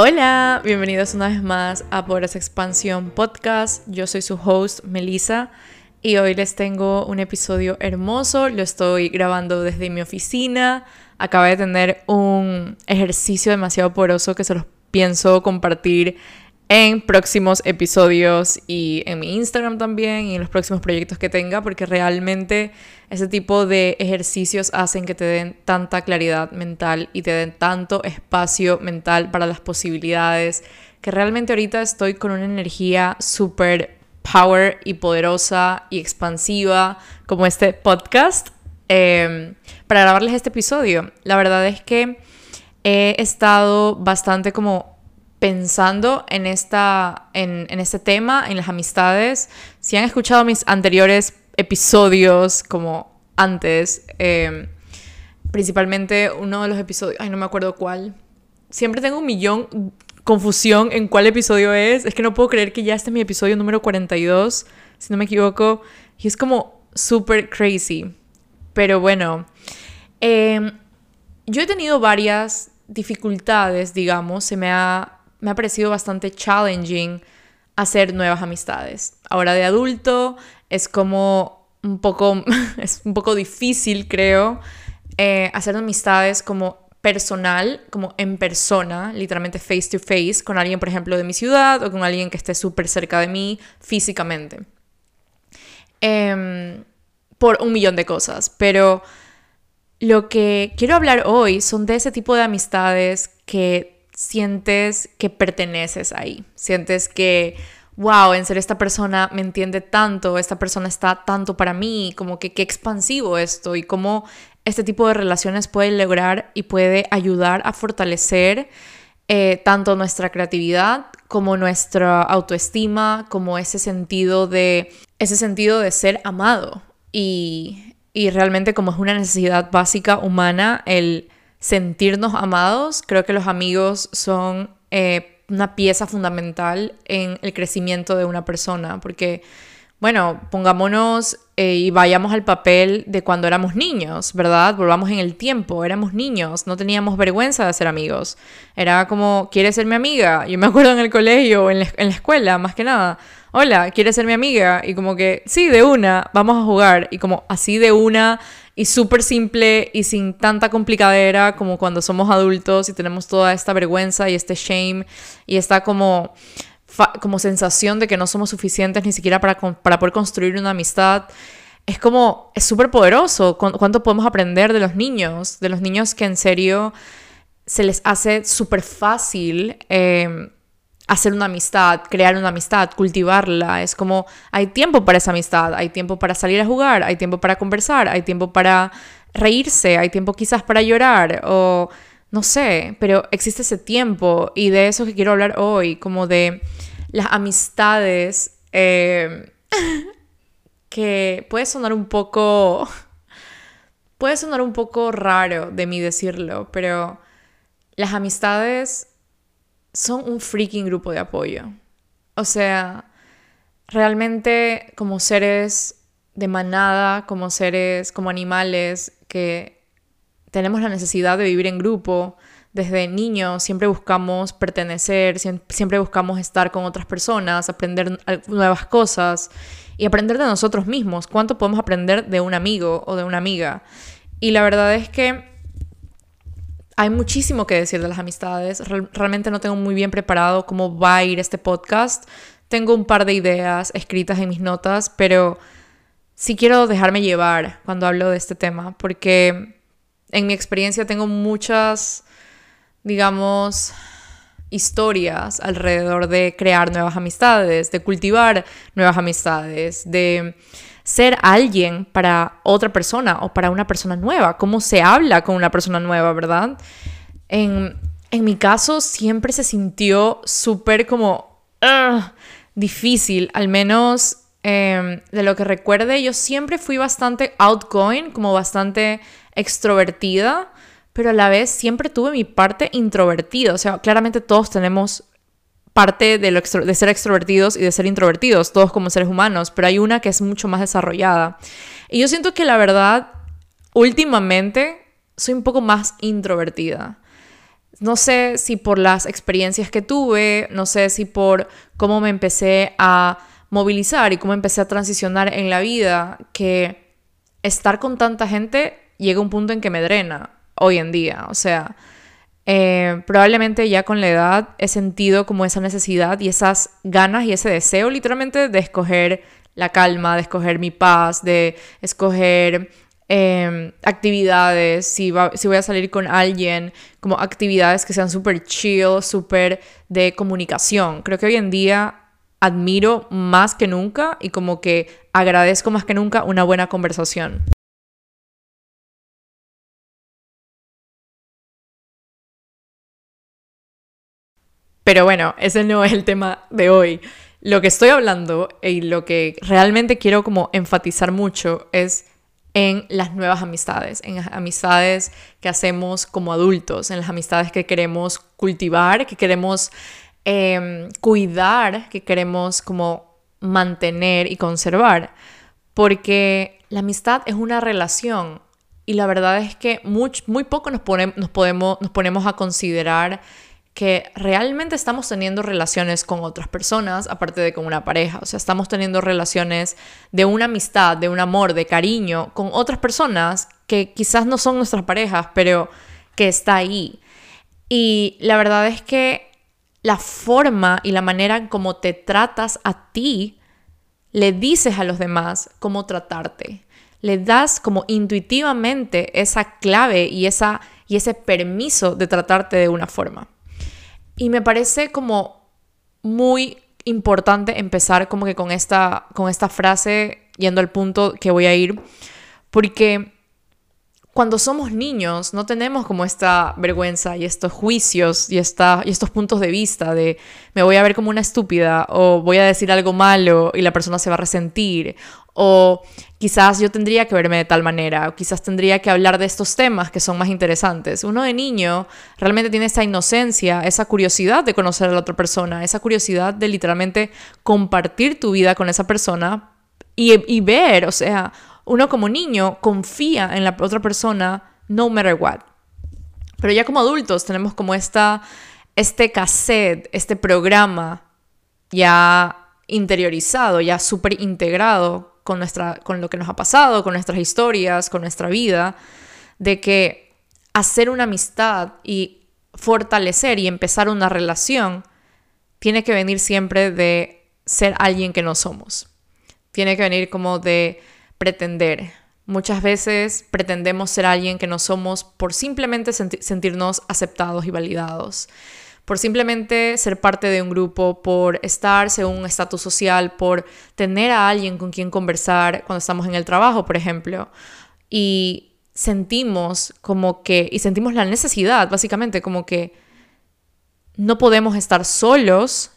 Hola, bienvenidos una vez más a Pobreza Expansión Podcast. Yo soy su host, Melissa, y hoy les tengo un episodio hermoso. Lo estoy grabando desde mi oficina. Acabo de tener un ejercicio demasiado poderoso que se los pienso compartir en próximos episodios y en mi Instagram también y en los próximos proyectos que tenga, porque realmente ese tipo de ejercicios hacen que te den tanta claridad mental y te den tanto espacio mental para las posibilidades, que realmente ahorita estoy con una energía súper power y poderosa y expansiva como este podcast em, para grabarles este episodio. La verdad es que he estado bastante como pensando en, esta, en, este tema, en las amistades. Si han escuchado mis anteriores episodios, como antes, em, principalmente uno de los episodios, ay, no me acuerdo cuál. Siempre tengo un millón confusión en cuál episodio es. Es que no puedo creer que ya este es mi episodio número 42, si no me equivoco. Y es como súper crazy. Pero bueno, em, yo he tenido varias dificultades, digamos. Se me ha me ha parecido bastante challenging hacer nuevas amistades. Ahora de adulto es como un poco, es un poco difícil, creo, eh, hacer amistades como personal, como en persona, literalmente face to face, con alguien, por ejemplo, de mi ciudad o con alguien que esté súper cerca de mí físicamente. Em, por un millón de cosas, pero lo que quiero hablar hoy son de ese tipo de amistades que sientes que perteneces ahí, sientes que, wow, en ser esta persona me entiende tanto, esta persona está tanto para mí, como que qué expansivo esto y cómo este tipo de relaciones puede lograr y puede ayudar a fortalecer eh, tanto nuestra creatividad como nuestra autoestima, como ese sentido de, ese sentido de ser amado. Y, y realmente como es una necesidad básica humana, el sentirnos amados. Creo que los amigos son eh, una pieza fundamental en el crecimiento de una persona, porque, bueno, pongámonos eh, y vayamos al papel de cuando éramos niños, ¿verdad? Volvamos en el tiempo, éramos niños, no teníamos vergüenza de ser amigos. Era como, ¿quieres ser mi amiga? Yo me acuerdo en el colegio, en la, en la escuela, más que nada. Hola, ¿quieres ser mi amiga? Y como que, sí, de una, vamos a jugar. Y como así de una y súper simple y sin tanta complicadera como cuando somos adultos y tenemos toda esta vergüenza y este shame y esta como, como sensación de que no somos suficientes ni siquiera para, para poder construir una amistad. Es como, es súper poderoso. ¿Cuánto podemos aprender de los niños? De los niños que en serio se les hace súper fácil. Eh, hacer una amistad, crear una amistad, cultivarla. Es como hay tiempo para esa amistad, hay tiempo para salir a jugar, hay tiempo para conversar, hay tiempo para reírse, hay tiempo quizás para llorar o no sé, pero existe ese tiempo y de eso que quiero hablar hoy, como de las amistades eh, que puede sonar un poco, puede sonar un poco raro de mí decirlo, pero las amistades son un freaking grupo de apoyo. O sea, realmente como seres de manada, como seres, como animales que tenemos la necesidad de vivir en grupo, desde niños siempre buscamos pertenecer, siempre buscamos estar con otras personas, aprender nuevas cosas y aprender de nosotros mismos. ¿Cuánto podemos aprender de un amigo o de una amiga? Y la verdad es que hay muchísimo que decir de las amistades. Realmente no tengo muy bien preparado cómo va a ir este podcast. Tengo un par de ideas escritas en mis notas, pero sí quiero dejarme llevar cuando hablo de este tema, porque en mi experiencia tengo muchas, digamos, historias alrededor de crear nuevas amistades, de cultivar nuevas amistades, de ser alguien para otra persona o para una persona nueva, cómo se habla con una persona nueva, ¿verdad? En, mi caso siempre se sintió súper como difícil, al menos em, de lo que recuerde, yo siempre fui bastante outgoing, como bastante extrovertida, pero a la vez siempre tuve mi parte introvertida, o sea, claramente todos tenemos parte de, ser extrovertidos y de ser introvertidos, todos como seres humanos, pero hay una que es mucho más desarrollada. Y yo siento que la verdad, últimamente, soy un poco más introvertida. no sé si por las experiencias que tuve, no sé si por cómo me empecé a movilizar y cómo empecé a transicionar en la vida, que estar con tanta gente llega a un punto en que me drena hoy en día. O sea, eh, probablemente ya con la edad he sentido como esa necesidad y esas ganas y ese deseo literalmente de escoger la calma, de escoger mi paz, de escoger Em, actividades, si, si voy a salir con alguien, como actividades que sean súper chill, súper de comunicación. Creo que hoy en día admiro más que nunca y como que agradezco más que nunca una buena conversación. Pero bueno, ese no es el tema de hoy. Lo que estoy hablando y lo que realmente quiero como enfatizar mucho es en las nuevas amistades, en las amistades que hacemos como adultos, en las amistades que queremos cultivar, que queremos em, cuidar, que queremos como mantener y conservar. Porque la amistad es una relación y la verdad es que muy, muy poco nos, nos, podemos, nos ponemos a considerar que realmente estamos teniendo relaciones con otras personas, aparte de con una pareja. O sea, estamos teniendo relaciones de una amistad, de un amor, de cariño con otras personas que quizás no son nuestras parejas, pero que está ahí. Y la verdad es que la forma y la manera en cómo te tratas a ti, le dices a los demás cómo tratarte. Le das como intuitivamente esa clave y, esa, y ese permiso de tratarte de una forma. Y me parece como muy importante empezar como que con esta, con esta frase, yendo al punto que voy a ir, porque cuando somos niños no tenemos como esta vergüenza y estos juicios y, esta, y estos puntos de vista de me voy a ver como una estúpida o voy a decir algo malo y la persona se va a resentir o quizás yo tendría que verme de tal manera, o quizás tendría que hablar de estos temas que son más interesantes. Uno de niño realmente tiene esa inocencia, esa curiosidad de conocer a la otra persona, esa curiosidad de literalmente compartir tu vida con esa persona y, ver, o sea, uno como niño confía en la otra persona no matter what. Pero ya como adultos tenemos como esta, este cassette, este programa ya interiorizado, ya súper integrado con, con lo que nos ha pasado, con nuestras historias, con nuestra vida, de que hacer una amistad y fortalecer y empezar una relación tiene que venir siempre de ser alguien que no somos. Tiene que venir como de pretender. Muchas veces pretendemos ser alguien que no somos por simplemente sentirnos aceptados y validados por simplemente ser parte de un grupo, por estar según un estatus social, por tener a alguien con quien conversar cuando estamos en el trabajo, por ejemplo. Y sentimos como que, y sentimos la necesidad, básicamente, como que no podemos estar solos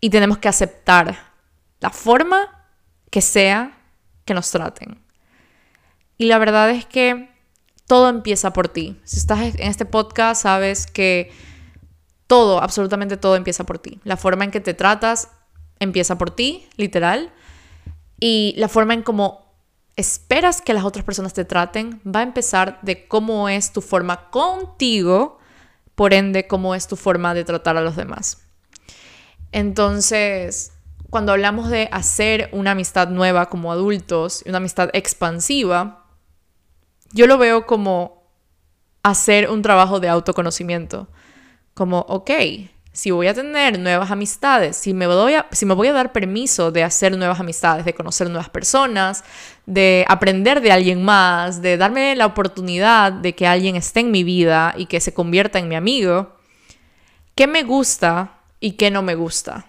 y tenemos que aceptar la forma que sea que nos traten. Y la verdad es que todo empieza por ti. Si estás en este podcast, sabes que todo, absolutamente todo empieza por ti. La forma en que te tratas empieza por ti, literal. Y la forma en cómo esperas que las otras personas te traten va a empezar de cómo es tu forma contigo, por ende, cómo es tu forma de tratar a los demás. Entonces, cuando hablamos de hacer una amistad nueva como adultos, una amistad expansiva, yo lo veo como hacer un trabajo de autoconocimiento como, ok, si voy a tener nuevas amistades, si me, voy a, si me voy a dar permiso de hacer nuevas amistades, de conocer nuevas personas, de aprender de alguien más, de darme la oportunidad de que alguien esté en mi vida y que se convierta en mi amigo, ¿qué me gusta y qué no me gusta?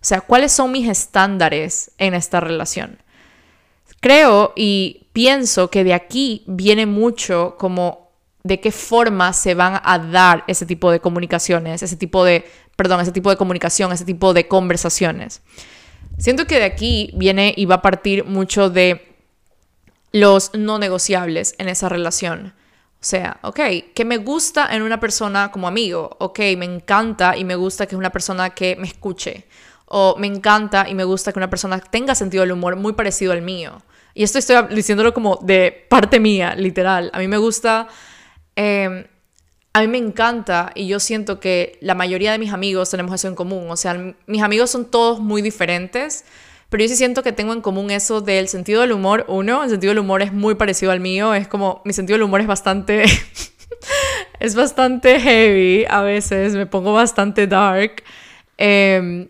O sea, ¿cuáles son mis estándares en esta relación? Creo y pienso que de aquí viene mucho como de qué forma se van a dar ese tipo de comunicaciones, ese tipo de, perdón, ese tipo de comunicación, ese tipo de conversaciones. Siento que de aquí viene y va a partir mucho de los no negociables en esa relación. O sea, ok, ¿qué me gusta en una persona como amigo? Ok, me encanta y me gusta que es una persona que me escuche. O me encanta y me gusta que una persona tenga sentido del humor muy parecido al mío. Y esto estoy diciéndolo como de parte mía, literal. A mí me gusta Em, a mí me encanta y yo siento que la mayoría de mis amigos tenemos eso en común. O sea, mis amigos son todos muy diferentes, pero yo sí siento que tengo en común eso del sentido del humor. Uno, el sentido del humor es muy parecido al mío. Es como, mi sentido del humor es bastante... es bastante heavy a veces, me pongo bastante dark. Em,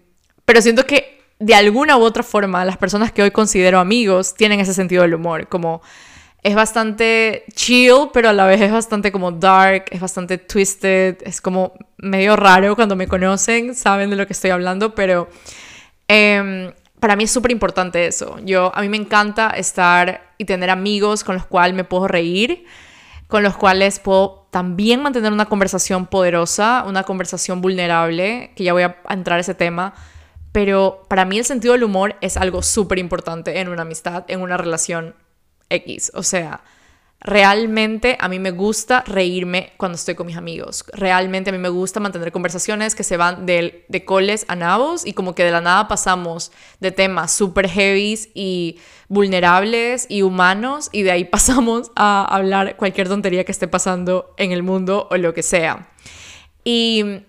pero siento que de alguna u otra forma las personas que hoy considero amigos tienen ese sentido del humor. Como es bastante chill, pero a la vez es bastante como dark, es bastante twisted, es como medio raro cuando me conocen, saben de lo que estoy hablando, pero em, para mí es súper importante eso. Yo, a mí me encanta estar y tener amigos con los cuales me puedo reír, con los cuales puedo también mantener una conversación poderosa, una conversación vulnerable, que ya voy a entrar a ese tema. Pero para mí el sentido del humor es algo súper importante en una amistad, en una relación X. O sea, realmente a mí me gusta reírme cuando estoy con mis amigos. Realmente a mí me gusta mantener conversaciones que se van de, de coles a nabos y como que de la nada pasamos de temas súper heavies y vulnerables y humanos y de ahí pasamos a hablar cualquier tontería que esté pasando en el mundo o lo que sea. Y,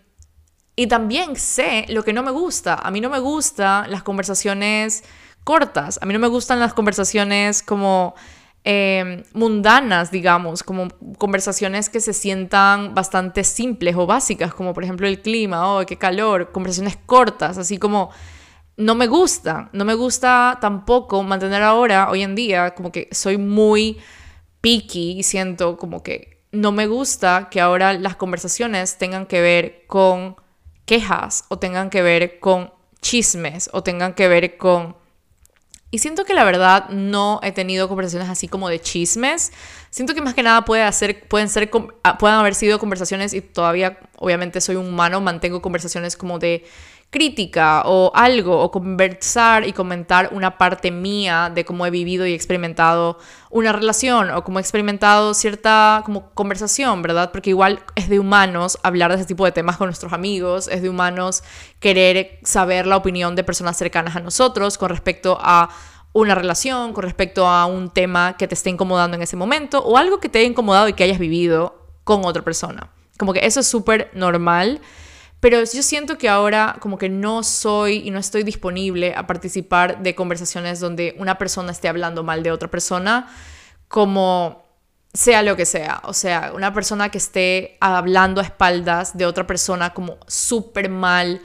y también sé lo que no me gusta. A mí no me gustan las conversaciones cortas. A mí no me gustan las conversaciones como em, mundanas, digamos, como conversaciones que se sientan bastante simples o básicas, como por ejemplo el clima, oh, qué calor, conversaciones cortas, así como no me gusta, no me gusta tampoco mantener ahora, hoy en día, como que soy muy picky y siento como que no me gusta que ahora las conversaciones tengan que ver con quejas o tengan que ver con chismes o tengan que ver con y siento que la verdad no he tenido conversaciones así como de chismes. Siento que más que nada puede hacer, pueden, ser, ah, pueden haber sido conversaciones y todavía, obviamente soy humano, mantengo conversaciones como de crítica o algo, o conversar y comentar una parte mía de cómo he vivido y experimentado una relación o cómo he experimentado cierta como conversación, ¿verdad? Porque igual es de humanos hablar de ese tipo de temas con nuestros amigos, es de humanos querer saber la opinión de personas cercanas a nosotros con respecto a una relación, con respecto a un tema que te esté incomodando en ese momento o algo que te haya incomodado y que hayas vivido con otra persona. Como que eso es súper normal pero yo siento que ahora como que no soy y no estoy disponible a participar de conversaciones donde una persona esté hablando mal de otra persona, como sea lo que sea. O sea, una persona que esté hablando a espaldas de otra persona como súper mal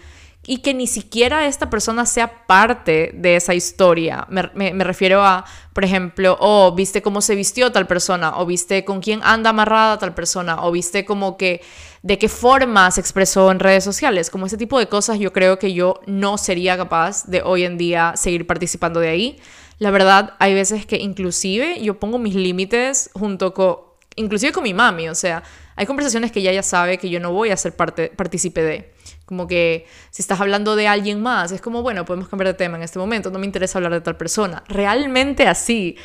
y que ni siquiera esta persona sea parte de esa historia. Me, refiero a, por ejemplo, oh, viste cómo se vistió tal persona, o viste con quién anda amarrada tal persona, o viste como que de qué forma se expresó en redes sociales. Como ese tipo de cosas yo creo que yo no sería capaz de hoy en día seguir participando de ahí. La verdad, hay veces que inclusive yo pongo mis límites junto con, inclusive con mi mami, o sea, hay conversaciones que ella ya sabe que yo no voy a ser parte, partícipe de. Como que si estás hablando de alguien más, es como, bueno, podemos cambiar de tema en este momento, no me interesa hablar de tal persona. Realmente así.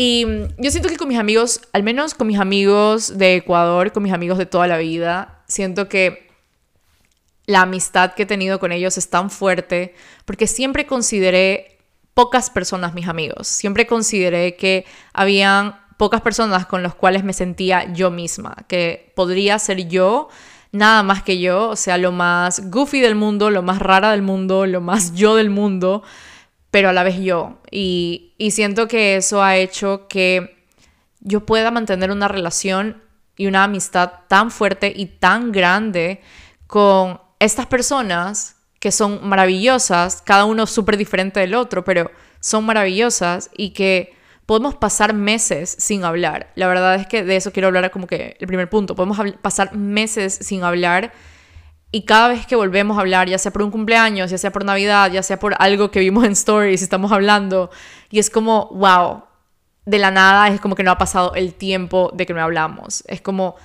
Y yo siento que con mis amigos, al menos con mis amigos de Ecuador, con mis amigos de toda la vida, siento que la amistad que he tenido con ellos es tan fuerte porque siempre consideré pocas personas mis amigos. Siempre consideré que habían pocas personas con las cuales me sentía yo misma, que podría ser yo nada más que yo, o sea, lo más goofy del mundo, lo más rara del mundo, lo más yo del mundo, pero a la vez yo. Y, y siento que eso ha hecho que yo pueda mantener una relación y una amistad tan fuerte y tan grande con estas personas que son maravillosas, cada uno súper diferente del otro, pero son maravillosas y que podemos pasar meses sin hablar. La verdad es que de eso quiero hablar como que el primer punto. Podemos pasar meses sin hablar y cada vez que volvemos a hablar, ya sea por un cumpleaños, ya sea por Navidad, ya sea por algo que vimos en stories, estamos hablando y es como, wow, de la nada es como que no ha pasado el tiempo de que no hablamos. Es como,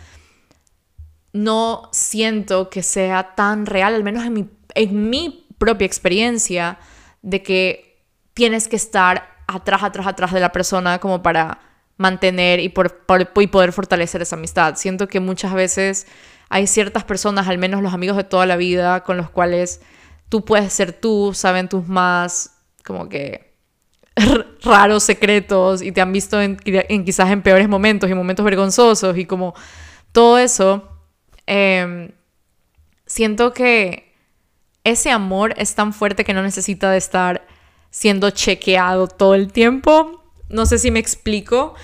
no siento que sea tan real, al menos en mi, en mi propia experiencia, de que tienes que estar atrás, atrás, atrás de la persona como para mantener y, por, y poder fortalecer esa amistad. Siento que muchas veces hay ciertas personas, al menos los amigos de toda la vida, con los cuales tú puedes ser tú, saben tus más como que raros secretos y te han visto en, en quizás en peores momentos y momentos vergonzosos y como todo eso Em, siento que ese amor es tan fuerte que no necesita de estar siendo chequeado todo el tiempo. No sé si me explico,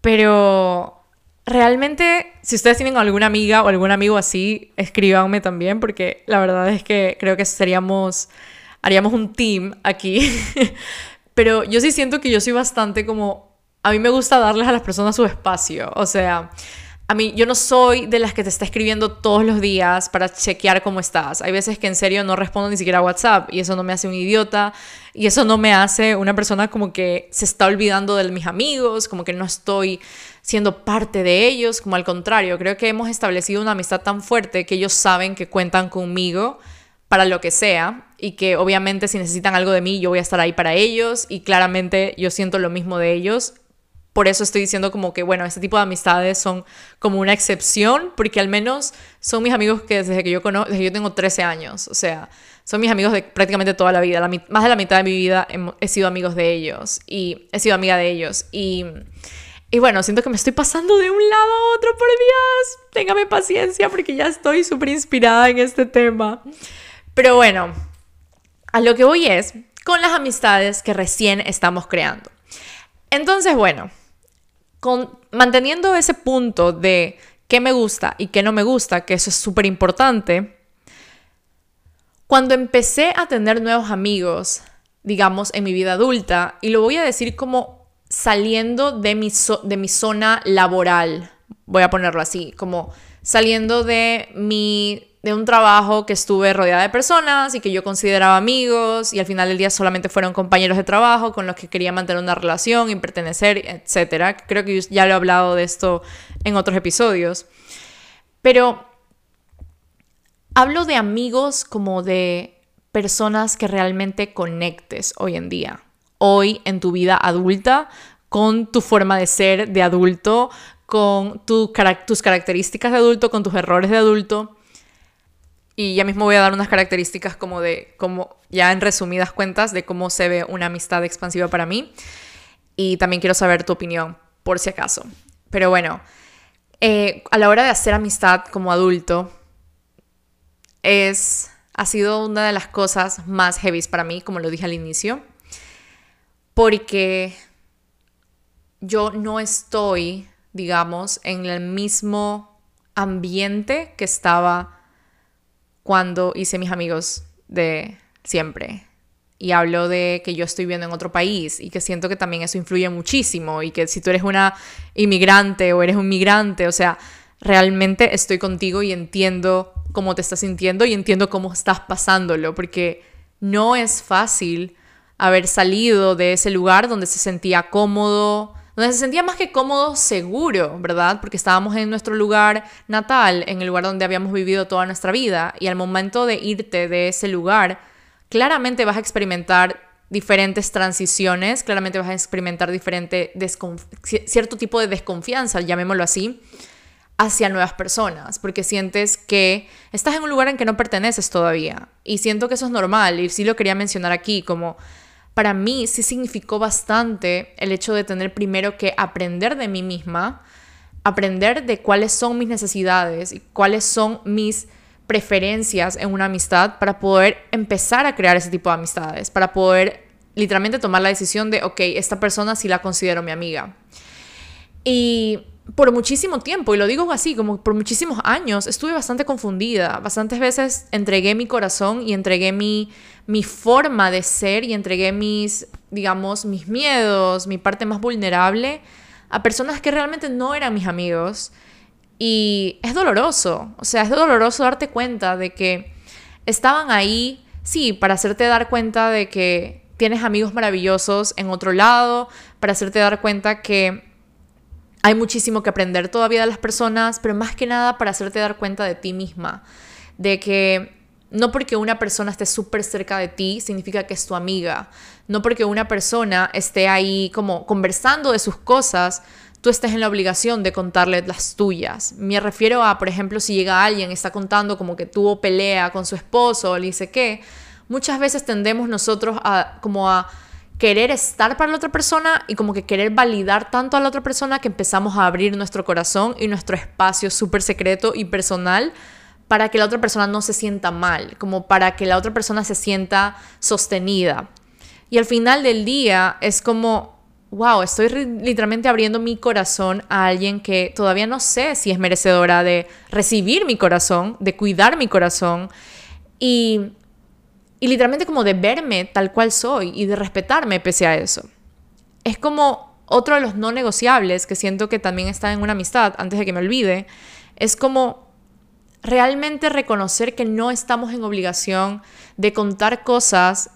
pero realmente si ustedes tienen alguna amiga o algún amigo así, escríbanme también porque la verdad es que creo que seríamos haríamos un team aquí. pero yo sí siento que yo soy bastante como a mí me gusta darles a las personas su espacio, o sea, a mí, yo no soy de las que te está escribiendo todos los días para chequear cómo estás. Hay veces que en serio no respondo ni siquiera a WhatsApp y eso no me hace un idiota y eso no me hace una persona como que se está olvidando de mis amigos, como que no estoy siendo parte de ellos, como al contrario, creo que hemos establecido una amistad tan fuerte que ellos saben que cuentan conmigo para lo que sea y que obviamente si necesitan algo de mí yo voy a estar ahí para ellos y claramente yo siento lo mismo de ellos. Por eso estoy diciendo como que, bueno, este tipo de amistades son como una excepción, porque al menos son mis amigos que desde que yo conozco, desde que yo tengo 13 años, o sea, son mis amigos de prácticamente toda la vida, más de la mitad de mi vida he, sido amigos de ellos y he sido amiga de ellos y... Y bueno, siento que me estoy pasando de un lado a otro, por Dios. Téngame paciencia porque ya estoy súper inspirada en este tema. Pero bueno, a lo que voy es con las amistades que recién estamos creando. Entonces, bueno, manteniendo ese punto de qué me gusta y qué no me gusta, que eso es súper importante, cuando empecé a tener nuevos amigos, digamos, en mi vida adulta, y lo voy a decir como saliendo de mi, de mi zona laboral, voy a ponerlo así, como saliendo de mi de un trabajo que estuve rodeada de personas y que yo consideraba amigos y al final del día solamente fueron compañeros de trabajo con los que quería mantener una relación y pertenecer, etc. Creo que ya lo he hablado de esto en otros episodios. Pero hablo de amigos como de personas que realmente conectes hoy en día, hoy en tu vida adulta, con tu forma de ser de adulto, con tus características de adulto, con tus errores de adulto y ya mismo voy a dar unas características como de, como ya en resumidas cuentas, de cómo se ve una amistad expansiva para mí. Y también quiero saber tu opinión, por si acaso. Pero bueno, eh, a la hora de hacer amistad como adulto, es, ha sido una de las cosas más heavy para mí, como lo dije al inicio, porque yo no estoy, digamos, en el mismo ambiente que estaba cuando hice mis amigos de siempre. Y hablo de que yo estoy viviendo en otro país y que siento que también eso influye muchísimo y que si tú eres una inmigrante o eres un migrante, o sea, realmente estoy contigo y entiendo cómo te estás sintiendo y entiendo cómo estás pasándolo, porque no es fácil haber salido de ese lugar donde se sentía cómodo, donde se sentía más que cómodo, seguro, ¿verdad? Porque estábamos en nuestro lugar natal, en el lugar donde habíamos vivido toda nuestra vida, y al momento de irte de ese lugar, claramente vas a experimentar diferentes transiciones, claramente vas a experimentar diferente cierto tipo de desconfianza, llamémoslo así, hacia nuevas personas, porque sientes que estás en un lugar en que no perteneces todavía. Y siento que eso es normal, y sí lo quería mencionar aquí, como para mí sí significó bastante el hecho de tener primero que aprender de mí misma, aprender de cuáles son mis necesidades y cuáles son mis preferencias en una amistad para poder empezar a crear ese tipo de amistades, para poder literalmente tomar la decisión de, ok, esta persona sí la considero mi amiga. Y por muchísimo tiempo, y lo digo así, como por muchísimos años, estuve bastante confundida. Bastantes veces entregué mi corazón y entregué mi, mi forma de ser y entregué mis, digamos, mis miedos, mi parte más vulnerable a personas que realmente no eran mis amigos. Y es doloroso, o sea, es doloroso darte cuenta de que estaban ahí, sí, para hacerte dar cuenta de que tienes amigos maravillosos en otro lado, para hacerte dar cuenta que hay muchísimo que aprender todavía de las personas, pero más que nada para hacerte dar cuenta de ti misma, de que no porque una persona esté súper cerca de ti significa que es tu amiga, no porque una persona esté ahí como conversando de sus cosas, tú estés en la obligación de contarle las tuyas. Me refiero a, por ejemplo, si llega alguien y está contando como que tuvo pelea con su esposo o le dice qué, muchas veces tendemos nosotros a como a querer estar para la otra persona y como que querer validar tanto a la otra persona que empezamos a abrir nuestro corazón y nuestro espacio súper secreto y personal para que la otra persona no se sienta mal, como para que la otra persona se sienta sostenida. Y al final del día es como, wow, estoy literalmente abriendo mi corazón a alguien que todavía no sé si es merecedora de recibir mi corazón, de cuidar mi corazón y, y literalmente como de verme tal cual soy y de respetarme pese a eso. Es como otro de los no negociables que siento que también está en una amistad, antes de que me olvide, es como realmente reconocer que no estamos en obligación de contar cosas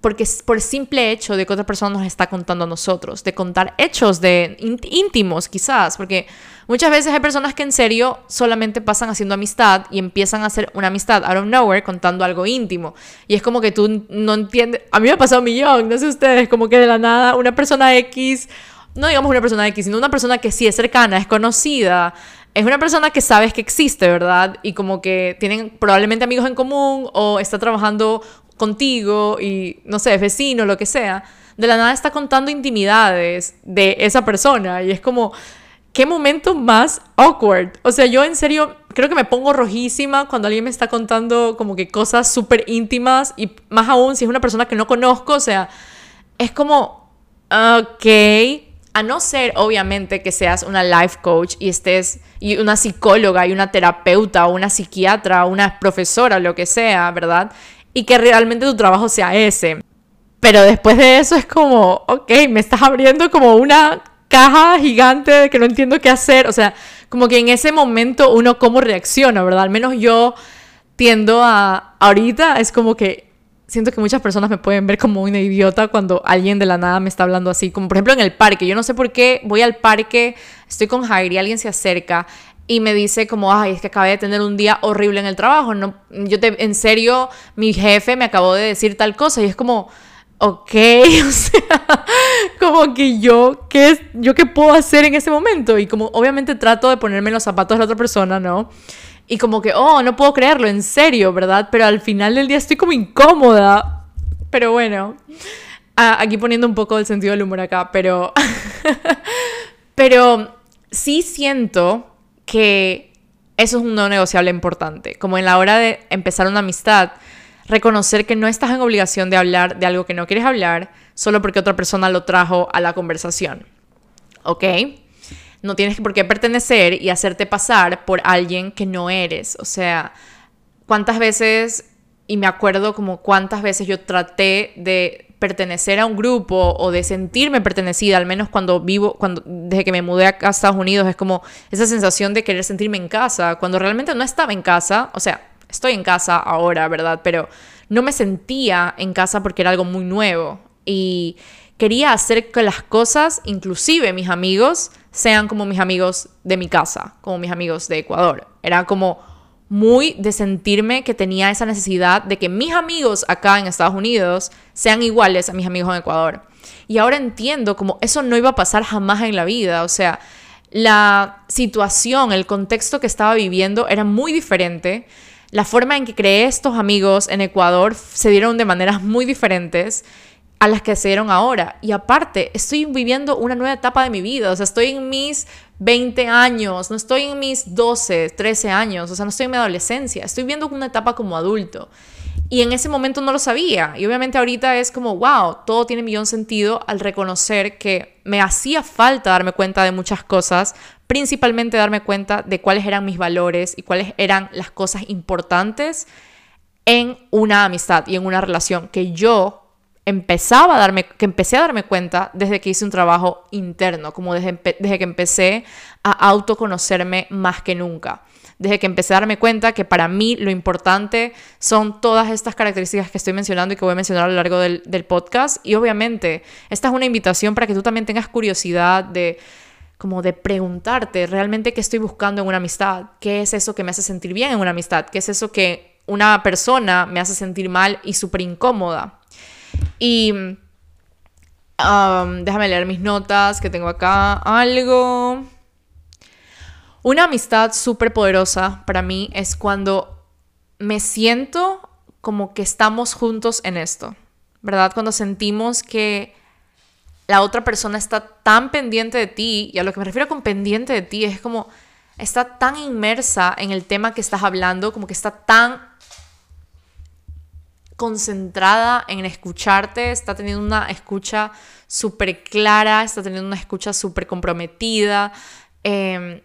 porque por el simple hecho de que otra persona nos está contando a nosotros, de contar hechos de íntimos quizás, porque muchas veces hay personas que en serio solamente pasan haciendo amistad y empiezan a hacer una amistad out of nowhere contando algo íntimo. Y es como que tú no entiendes, a mí me ha pasado un millón, no sé ustedes, como que de la nada una persona X, no digamos una persona X, sino una persona que sí es cercana, es conocida, es una persona que sabes que existe, ¿verdad? Y como que tienen probablemente amigos en común o está trabajando contigo y, no sé, es vecino, lo que sea. De la nada está contando intimidades de esa persona y es como, qué momento más awkward. O sea, yo en serio creo que me pongo rojísima cuando alguien me está contando como que cosas súper íntimas y más aún si es una persona que no conozco, o sea, es como, ok, a no ser obviamente que seas una life coach y estés y una psicóloga y una terapeuta o una psiquiatra o una profesora, lo que sea, ¿verdad? Y que realmente tu trabajo sea ese. Pero después de eso es como, ok, me estás abriendo como una caja gigante de que no entiendo qué hacer. O sea, como que en ese momento uno cómo reacciona, ¿verdad? Al menos yo tiendo a, ahorita es como que siento que muchas personas me pueden ver como una idiota cuando alguien de la nada me está hablando así, como por ejemplo en el parque. Yo no sé por qué voy al parque, estoy con Jair y alguien se acerca y me dice como, ay, es que acabé de tener un día horrible en el trabajo. No, yo te, en serio, mi jefe me acabó de decir tal cosa y es como, ok, o sea, como que yo, ¿qué, yo qué puedo hacer en ese momento? Y como obviamente trato de ponerme en los zapatos de la otra persona, ¿no? Y como que, oh, no puedo creerlo, en serio, ¿verdad? Pero al final del día estoy como incómoda. Pero bueno, aquí poniendo un poco el sentido del humor acá, pero... pero sí siento que eso es un no negociable importante. Como en la hora de empezar una amistad, reconocer que no estás en obligación de hablar de algo que no quieres hablar solo porque otra persona lo trajo a la conversación. ¿Ok? No tienes por qué pertenecer y hacerte pasar por alguien que no eres. O sea, ¿cuántas veces, y me acuerdo como cuántas veces yo traté de pertenecer a un grupo o de sentirme pertenecida, al menos cuando vivo, cuando desde que me mudé a Estados Unidos, es como esa sensación de querer sentirme en casa, cuando realmente no estaba en casa, o sea, estoy en casa ahora, ¿verdad? Pero no me sentía en casa porque era algo muy nuevo y quería hacer que las cosas, inclusive mis amigos, sean como mis amigos de mi casa, como mis amigos de Ecuador. Era como muy de sentirme que tenía esa necesidad de que mis amigos acá en Estados Unidos sean iguales a mis amigos en Ecuador. Y ahora entiendo como eso no iba a pasar jamás en la vida, o sea, la situación, el contexto que estaba viviendo era muy diferente. La forma en que creé estos amigos en Ecuador se dieron de maneras muy diferentes a las que se dieron ahora. Y aparte, estoy viviendo una nueva etapa de mi vida. O sea, estoy en mis 20 años, no estoy en mis 12, 13 años, o sea, no estoy en mi adolescencia. Estoy viendo una etapa como adulto. Y en ese momento no lo sabía. Y obviamente ahorita es como, wow, todo tiene millón sentido al reconocer que me hacía falta darme cuenta de muchas cosas, principalmente darme cuenta de cuáles eran mis valores y cuáles eran las cosas importantes en una amistad y en una relación que yo empezaba a darme, que empecé a darme cuenta desde que hice un trabajo interno, como desde, desde que empecé a autoconocerme más que nunca. Desde que empecé a darme cuenta que para mí lo importante son todas estas características que estoy mencionando y que voy a mencionar a lo largo del, del podcast. Y obviamente, esta es una invitación para que tú también tengas curiosidad de como de preguntarte realmente qué estoy buscando en una amistad, qué es eso que me hace sentir bien en una amistad, qué es eso que una persona me hace sentir mal y súper incómoda. Y um, déjame leer mis notas que tengo acá. Algo. Una amistad súper poderosa para mí es cuando me siento como que estamos juntos en esto. ¿verdad? Cuando sentimos que la otra persona está tan pendiente de ti, y a lo que me refiero con pendiente de ti es como está tan inmersa en el tema que estás hablando, como que está tan concentrada en escucharte, está teniendo una escucha súper clara, está teniendo una escucha súper comprometida. Em,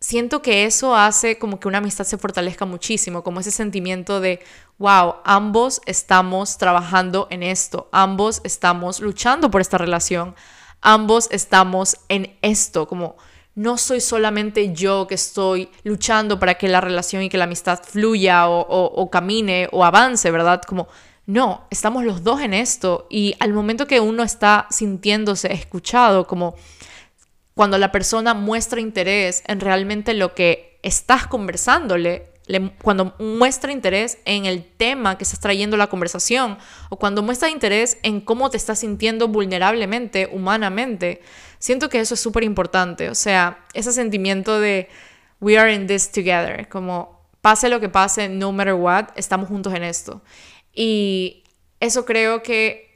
siento que eso hace como que una amistad se fortalezca muchísimo, como ese sentimiento de, wow, ambos estamos trabajando en esto, ambos estamos luchando por esta relación, ambos estamos en esto, como no soy solamente yo que estoy luchando para que la relación y que la amistad fluya o, camine o avance, ¿verdad? Como, no, estamos los dos en esto y al momento que uno está sintiéndose escuchado, como cuando la persona muestra interés en realmente lo que estás conversándole, cuando muestra interés en el tema que estás trayendo la conversación o cuando muestra interés en cómo te estás sintiendo vulnerablemente, humanamente, siento que eso es súper importante. O sea, ese sentimiento de we are in this together, como pase lo que pase, no matter what, estamos juntos en esto. Y eso creo que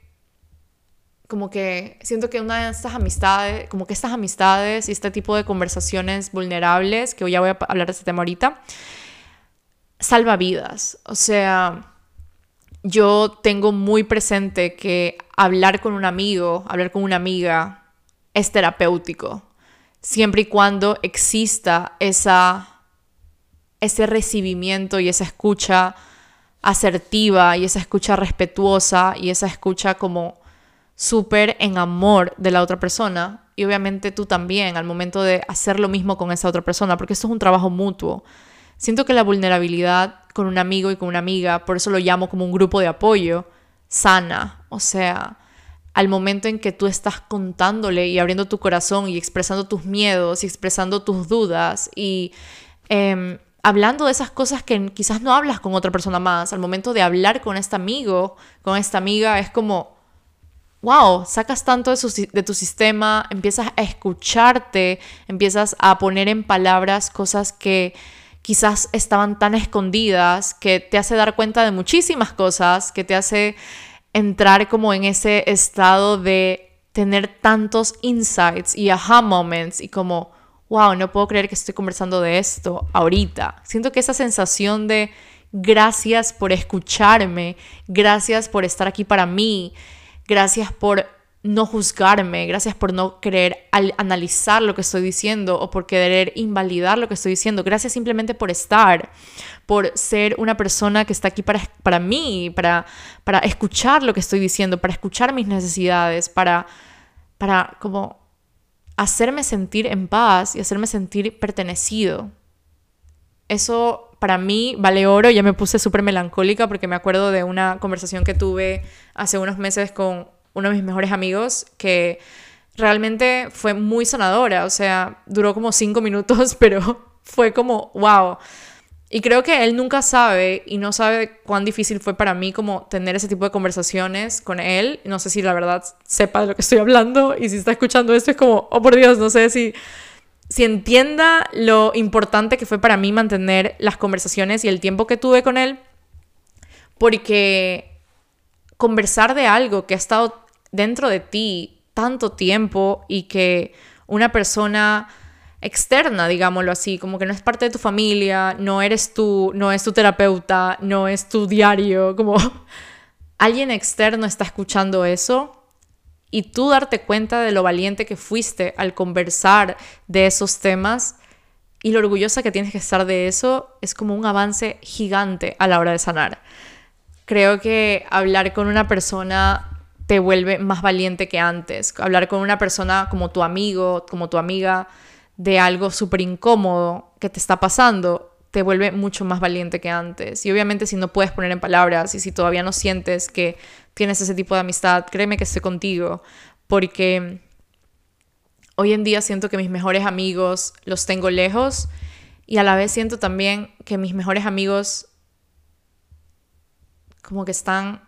como que siento que una de estas amistades, como que estas amistades y este tipo de conversaciones vulnerables, que ya voy a hablar de este tema ahorita, salva vidas. O sea, yo tengo muy presente que hablar con un amigo, hablar con una amiga, es terapéutico, siempre y cuando exista esa, ese recibimiento y esa escucha asertiva y esa escucha respetuosa y esa escucha como súper en amor de la otra persona y obviamente tú también al momento de hacer lo mismo con esa otra persona, porque esto es un trabajo mutuo. Siento que la vulnerabilidad con un amigo y con una amiga, por eso lo llamo como un grupo de apoyo, sana. O sea, al momento en que tú estás contándole y abriendo tu corazón y expresando tus miedos y expresando tus dudas y em, hablando de esas cosas que quizás no hablas con otra persona más, al momento de hablar con este amigo, con esta amiga, es como, wow, sacas tanto de, de, tu sistema, empiezas a escucharte, empiezas a poner en palabras cosas que quizás estaban tan escondidas, que te hace dar cuenta de muchísimas cosas, que te hace entrar como en ese estado de tener tantos insights y aha moments y como, wow, no puedo creer que estoy conversando de esto ahorita. Siento que esa sensación de gracias por escucharme, gracias por estar aquí para mí, gracias por no juzgarme, gracias por no querer analizar lo que estoy diciendo o por querer invalidar lo que estoy diciendo, gracias simplemente por estar, por ser una persona que está aquí para, para mí, para, para escuchar lo que estoy diciendo, para escuchar mis necesidades, para, para como hacerme sentir en paz y hacerme sentir pertenecido. Eso para mí vale oro, ya me puse súper melancólica porque me acuerdo de una conversación que tuve hace unos meses con uno de mis mejores amigos, que realmente fue muy sanadora, o sea, duró como cinco minutos, pero fue como, wow. Y creo que él nunca sabe y no sabe cuán difícil fue para mí como tener ese tipo de conversaciones con él. No sé si la verdad sepa de lo que estoy hablando y si está escuchando esto es como, oh por Dios, no sé si, si entienda lo importante que fue para mí mantener las conversaciones y el tiempo que tuve con él. Porque conversar de algo que ha estado dentro de ti tanto tiempo y que una persona externa, digámoslo así, como que no es parte de tu familia, no eres tú, no es tu terapeuta, no es tu diario, como alguien externo está escuchando eso y tú darte cuenta de lo valiente que fuiste al conversar de esos temas y lo orgullosa que tienes que estar de eso es como un avance gigante a la hora de sanar. Creo que hablar con una persona te vuelve más valiente que antes. Hablar con una persona como tu amigo, como tu amiga, de algo súper incómodo que te está pasando, te vuelve mucho más valiente que antes. Y obviamente si no puedes poner en palabras y si todavía no sientes que tienes ese tipo de amistad, créeme que estoy contigo, porque hoy en día siento que mis mejores amigos los tengo lejos y a la vez siento también que mis mejores amigos como que están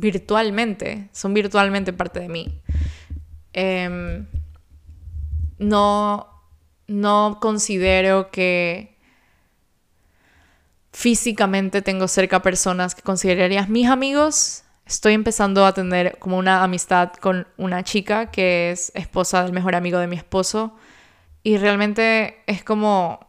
virtualmente, son virtualmente parte de mí. Em, no, no considero que físicamente tengo cerca personas que considerarías mis amigos. estoy empezando a tener como una amistad con una chica que es esposa del mejor amigo de mi esposo y realmente es como